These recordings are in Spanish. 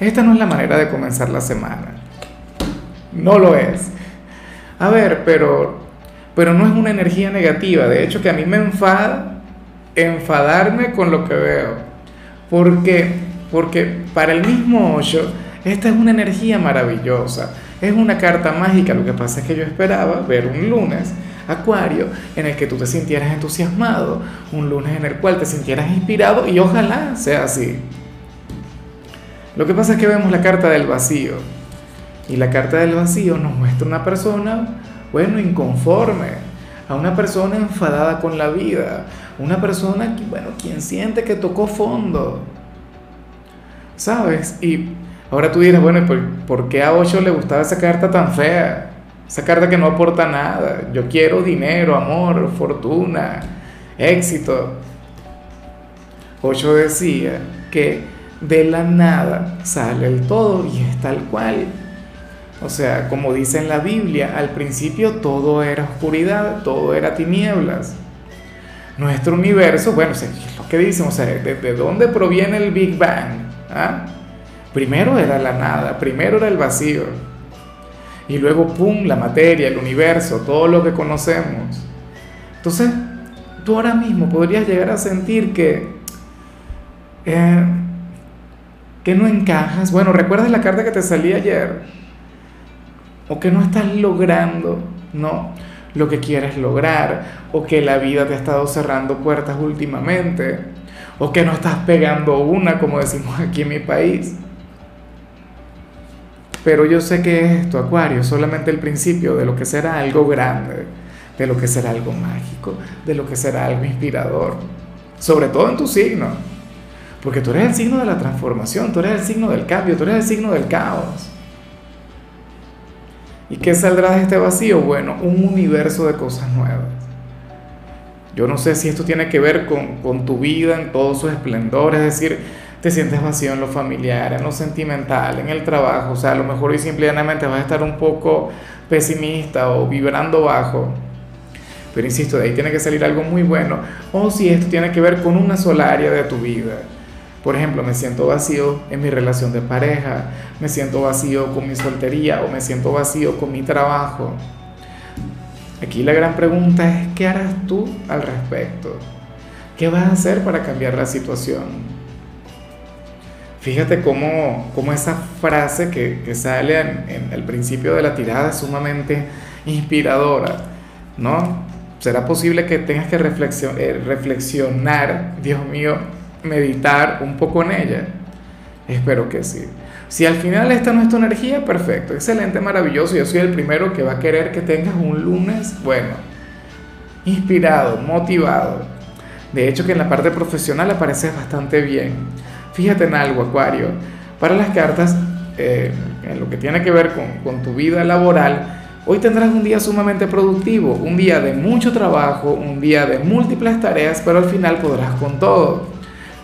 esta no es la manera de comenzar la semana. No lo es. A ver, pero, pero no es una energía negativa. De hecho, que a mí me enfada enfadarme con lo que veo. Porque, porque para el mismo 8, esta es una energía maravillosa. Es una carta mágica. Lo que pasa es que yo esperaba ver un lunes, Acuario, en el que tú te sintieras entusiasmado. Un lunes en el cual te sintieras inspirado y ojalá sea así. Lo que pasa es que vemos la carta del vacío. Y la carta del vacío nos muestra una persona, bueno, inconforme, a una persona enfadada con la vida, una persona, que, bueno, quien siente que tocó fondo. ¿Sabes? Y ahora tú dirás, bueno, ¿por, ¿por qué a Ocho le gustaba esa carta tan fea? Esa carta que no aporta nada. Yo quiero dinero, amor, fortuna, éxito. Ocho decía que de la nada sale el todo y es tal cual. O sea, como dice en la Biblia, al principio todo era oscuridad, todo era tinieblas. Nuestro universo, bueno, es lo que dicen, o sea, ¿de, dónde proviene el Big Bang? ¿Ah? Primero era la nada, primero era el vacío. Y luego, ¡pum!, la materia, el universo, todo lo que conocemos. Entonces, tú ahora mismo podrías llegar a sentir que... Eh, que no encajas. Bueno, ¿recuerdas la carta que te salía ayer? O que no estás logrando, ¿no? Lo que quieres lograr. O que la vida te ha estado cerrando puertas últimamente. O que no estás pegando una, como decimos aquí en mi país. Pero yo sé que esto, Acuario, es solamente el principio de lo que será algo grande, de lo que será algo mágico, de lo que será algo inspirador. Sobre todo en tu signo. Porque tú eres el signo de la transformación, tú eres el signo del cambio, tú eres el signo del caos. ¿Y qué saldrá de este vacío? Bueno, un universo de cosas nuevas. Yo no sé si esto tiene que ver con, tu vida en todo su esplendor, es decir, te sientes vacío en lo familiar, en lo sentimental, en el trabajo, o sea, a lo mejor y simplemente vas a estar un poco pesimista o vibrando bajo. Pero insisto, de ahí tiene que salir algo muy bueno. O si esto tiene que ver con una sola área de tu vida por ejemplo, me siento vacío en mi relación de pareja, me siento vacío con mi soltería o me siento vacío con mi trabajo. Aquí la gran pregunta es, ¿qué harás tú al respecto? ¿Qué vas a hacer para cambiar la situación? Fíjate cómo, cómo esa frase que, que sale en, el principio de la tirada es sumamente inspiradora, ¿no? ¿Será posible que tengas que eh, reflexionar, Dios mío, meditar un poco en ella? Espero que sí. Si al final esta no es tu energía, perfecto, excelente, maravilloso. Yo soy el primero que va a querer que tengas un lunes, bueno, inspirado, motivado. De hecho que en la parte profesional apareces bastante bien. Fíjate en algo, Acuario. Para las cartas, eh, en lo que tiene que ver con, con tu vida laboral, hoy tendrás un día sumamente productivo, un día de mucho trabajo, un día de múltiples tareas, pero al final podrás con todo.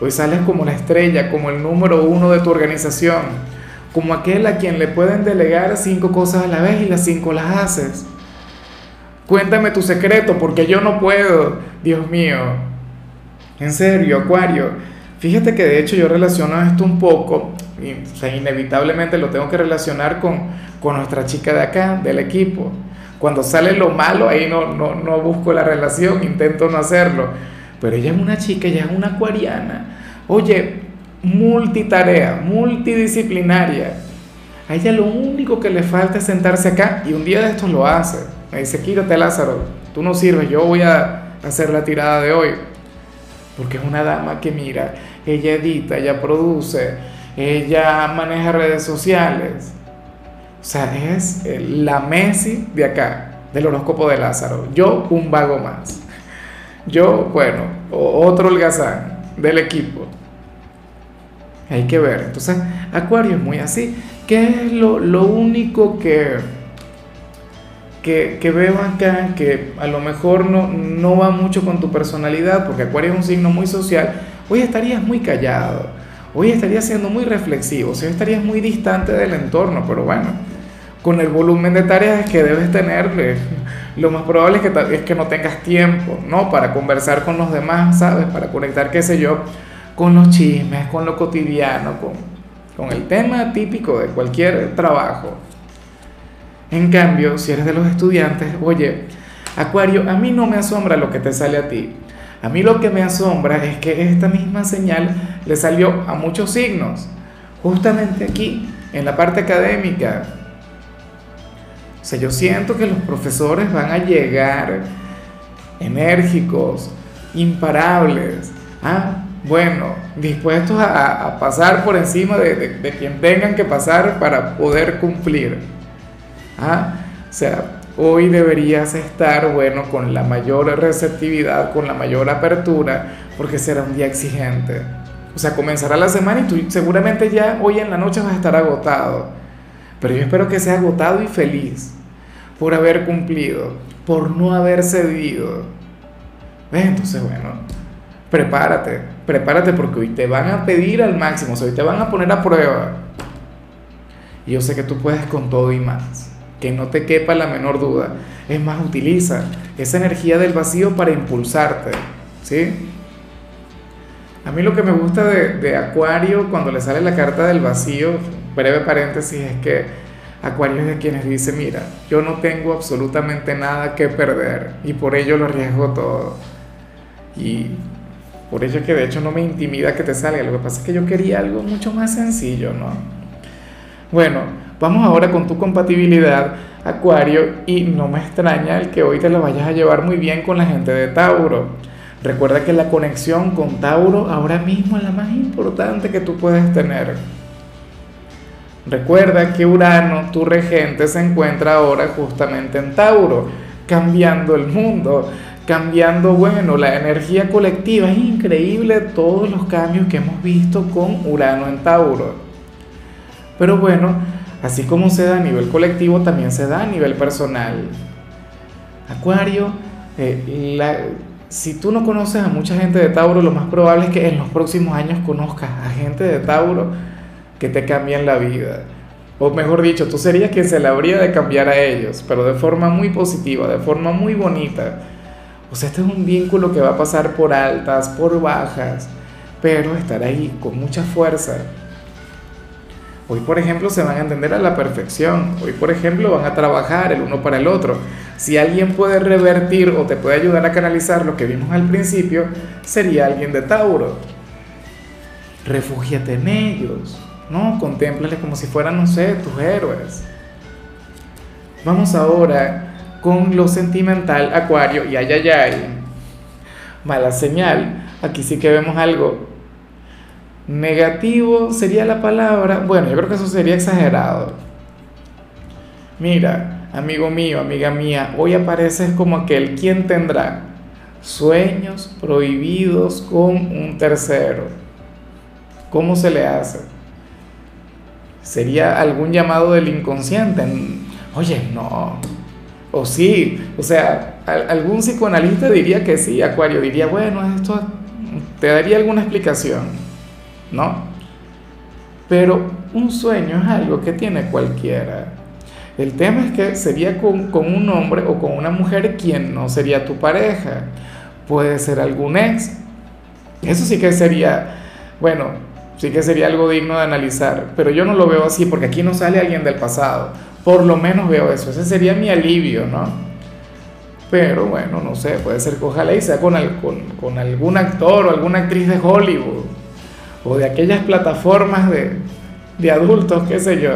Hoy sales como la estrella, como el número uno de tu organización, como aquel a quien le pueden delegar cinco cosas a la vez y las cinco las haces. Cuéntame tu secreto porque yo no puedo, Dios mío. En serio, Acuario. Fíjate que de hecho yo relaciono esto un poco, y, inevitablemente lo tengo que relacionar con, con nuestra chica de acá, del equipo. Cuando sale lo malo, ahí no, no, no busco la relación, intento no hacerlo pero ella es una chica, ella es una acuariana. Oye, multitarea, multidisciplinaria. A ella lo único que le falta es sentarse acá y un día de estos lo hace. Me dice, quítate Lázaro, tú no sirves, yo voy a hacer la tirada de hoy. Porque es una dama que mira, ella edita, ella produce, ella maneja redes sociales. O sea, es la Messi de acá, del horóscopo de Lázaro. Yo un vago más. Yo, bueno, otro holgazán del equipo. Hay que ver. Entonces, Acuario es muy así. ¿Qué es lo, lo único que, que, veo acá que a lo mejor no, no va mucho con tu personalidad? Porque Acuario es un signo muy social. Hoy estarías muy callado. Hoy estarías siendo muy reflexivo. Hoy estarías muy distante del entorno. Pero bueno, con el volumen de tareas que debes tener, eh, lo más probable es que, es que no tengas tiempo, ¿no? Para conversar con los demás, ¿sabes? Para conectar, qué sé yo, con los chismes, con lo cotidiano, con, con el tema típico de cualquier trabajo. En cambio, si eres de los estudiantes, oye, Acuario, a mí no me asombra lo que te sale a ti. A mí lo que me asombra es que esta misma señal le salió a muchos signos, justamente aquí, en la parte académica. O sea, yo siento que los profesores van a llegar enérgicos, imparables, ¿ah? Bueno, dispuestos a, pasar por encima de, quien tengan que pasar para poder cumplir. ¿Ah? O sea, hoy deberías estar, bueno, con la mayor receptividad, con la mayor apertura, porque será un día exigente. O sea, comenzará la semana y tú seguramente ya hoy en la noche vas a estar agotado. Pero yo espero que sea agotado y feliz por haber cumplido, por no haber cedido. ¿Ves? Entonces, bueno, prepárate, prepárate porque hoy te van a pedir al máximo, o sea, hoy te van a poner a prueba. Y yo sé que tú puedes con todo y más, que no te quepa la menor duda. Es más, utiliza esa energía del vacío para impulsarte, ¿sí? A mí lo que me gusta de, de Acuario cuando le sale la carta del vacío, breve paréntesis, es que Acuario es de quienes dice, mira, yo no tengo absolutamente nada que perder y por ello lo arriesgo todo. Y por ello que de hecho no me intimida que te salga. Lo que pasa es que yo quería algo mucho más sencillo, ¿no? Bueno, vamos ahora con tu compatibilidad, Acuario, y no me extraña el que hoy te lo vayas a llevar muy bien con la gente de Tauro. Recuerda que la conexión con Tauro ahora mismo es la más importante que tú puedes tener. Recuerda que Urano, tu regente, se encuentra ahora justamente en Tauro, cambiando el mundo cambiando, bueno, la energía colectiva. Es increíble todos los cambios que hemos visto con Urano en Tauro. Pero bueno, así como se da a nivel colectivo, también se da a nivel personal. Acuario, eh, si tú no conoces a mucha gente de Tauro, lo más probable es que en los próximos años conozcas a gente de Tauro que te cambien la vida. O mejor dicho, tú serías quien se le habría de cambiar a ellos, pero de forma muy positiva, de forma muy bonita o sea, este es un vínculo que va a pasar por altas, por bajas, pero estar ahí con mucha fuerza. Hoy, por ejemplo, se van a entender a la perfección. Hoy, por ejemplo, van a trabajar el uno para el otro. Si alguien puede revertir o te puede ayudar a canalizar lo que vimos al principio, sería alguien de Tauro. Refúgiate en ellos, ¿no? Contémplales como si fueran, no sé, tus héroes. Vamos ahora con lo sentimental, Acuario, y ay, ay, ay, mala señal. Aquí sí que vemos algo negativo, sería la palabra. Bueno, yo creo que eso sería exagerado. Mira, amigo mío, amiga mía, hoy apareces como aquel quien tendrá sueños prohibidos con un tercero. ¿Cómo se le hace? ¿Sería algún llamado del inconsciente? Oye, no, o sí, o sea, algún psicoanalista diría que sí, Acuario diría, bueno, esto te daría alguna explicación, ¿no? Pero un sueño es algo que tiene cualquiera. El tema es que sería con, un hombre o con una mujer quien no sería tu pareja. Puede ser algún ex. Eso sí que sería, bueno, sí que sería algo digno de analizar. Pero yo no lo veo así porque aquí no sale alguien del pasado. Por lo menos veo eso, ese sería mi alivio, ¿no? Pero bueno, no sé, puede ser que ojalá y sea con, con, algún actor o alguna actriz de Hollywood o de aquellas plataformas de, de adultos, qué sé yo.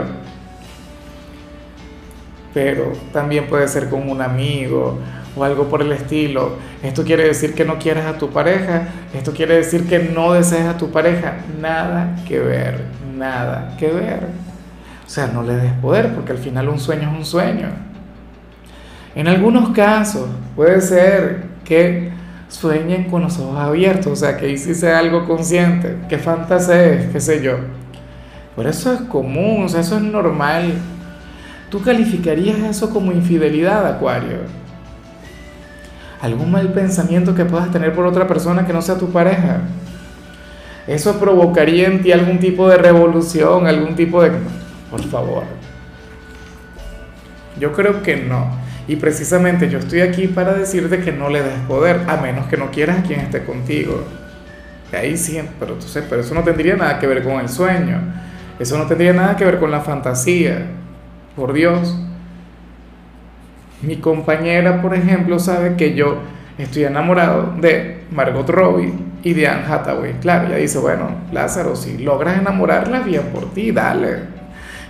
Pero también puede ser con un amigo o algo por el estilo. Esto quiere decir que no quieres a tu pareja, esto quiere decir que no deseas a tu pareja. Nada que ver, nada que ver. O sea, no le des poder porque al final un sueño es un sueño. En algunos casos puede ser que sueñen con los ojos abiertos, o sea, que ahí sí sea algo consciente, que fantasees, qué sé yo. Por eso es común, o eso es normal. ¿Tú calificarías eso como infidelidad, Acuario? ¿Algún mal pensamiento que puedas tener por otra persona que no sea tu pareja? ¿Eso provocaría en ti algún tipo de revolución, algún tipo de... Por favor. Yo creo que no. Y precisamente yo estoy aquí para decirte que no le des poder, a menos que no quieras a quien esté contigo. ahí sí, pero, sé, pero eso no tendría nada que ver con el sueño. Eso no tendría nada que ver con la fantasía. Por Dios. Mi compañera, por ejemplo, sabe que yo estoy enamorado de Margot Robbie y de Anne Hathaway. Claro, ella dice, bueno, Lázaro, si logras enamorarla, bien por ti, dale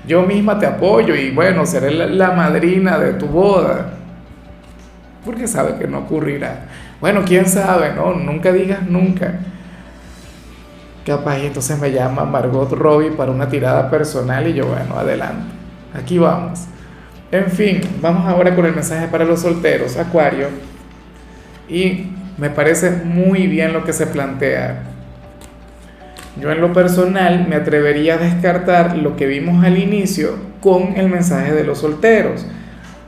yo misma te apoyo y bueno, seré la, madrina de tu boda. Porque sabe que no ocurrirá. Bueno, quién sabe, ¿no? Nunca digas nunca. Capaz y entonces me llama Margot Robbie para una tirada personal y yo, bueno, adelante. Aquí vamos. En fin, vamos ahora con el mensaje para los solteros, Acuario. Y me parece muy bien lo que se plantea. Yo en lo personal me atrevería a descartar lo que vimos al inicio con el mensaje de los solteros.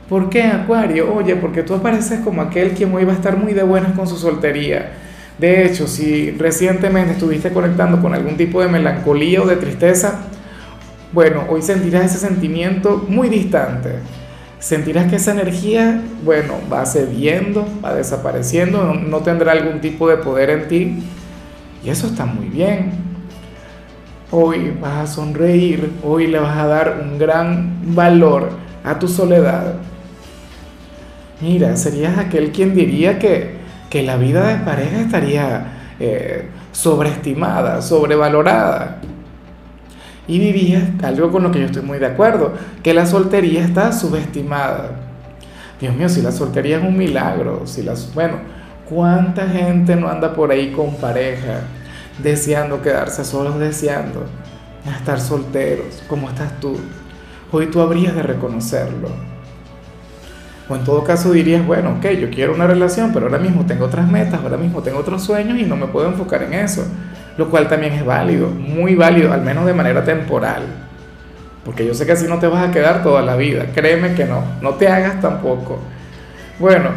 ¿Por qué, Acuario? Oye, porque tú apareces como aquel quien hoy va a estar muy de buenas con su soltería. De hecho, si recientemente estuviste conectando con algún tipo de melancolía o de tristeza, bueno, hoy sentirás ese sentimiento muy distante. Sentirás que esa energía, bueno, va cediendo, va desapareciendo, no, no tendrá algún tipo de poder en ti. Y eso está muy bien hoy vas a sonreír, hoy le vas a dar un gran valor a tu soledad. Mira, serías aquel quien diría que, la vida de pareja estaría eh, sobreestimada, sobrevalorada. Y dirías algo con lo que yo estoy muy de acuerdo, que la soltería está subestimada. Dios mío, si la soltería es un milagro, si las, bueno, ¿cuánta gente no anda por ahí con pareja? Deseando quedarse solos, deseando estar solteros, como estás tú. Hoy tú habrías de reconocerlo. O en todo caso dirías, bueno, ok, yo quiero una relación, pero ahora mismo tengo otras metas, ahora mismo tengo otros sueños y no me puedo enfocar en eso. Lo cual también es válido, muy válido, al menos de manera temporal. Porque yo sé que así no te vas a quedar toda la vida, créeme que no, no te hagas tampoco. Bueno,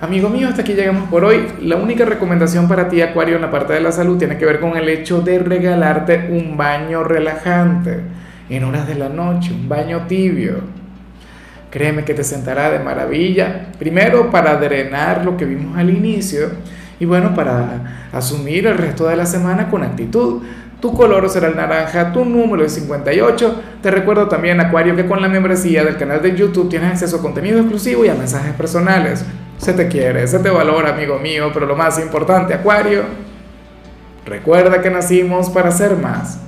Amigo mío, hasta aquí llegamos por hoy. La única recomendación para ti, Acuario, en la parte de la salud tiene que ver con el hecho de regalarte un baño relajante en horas de la noche, un baño tibio. Créeme que te sentará de maravilla. Primero para drenar lo que vimos al inicio y bueno, para asumir el resto de la semana con actitud. Tu color será el naranja, tu número es 58. Te recuerdo también, Acuario, que con la membresía del canal de YouTube tienes acceso a contenido exclusivo y a mensajes personales. Se te quiere, se te valora, amigo mío, pero lo más importante, Acuario, recuerda que nacimos para ser más.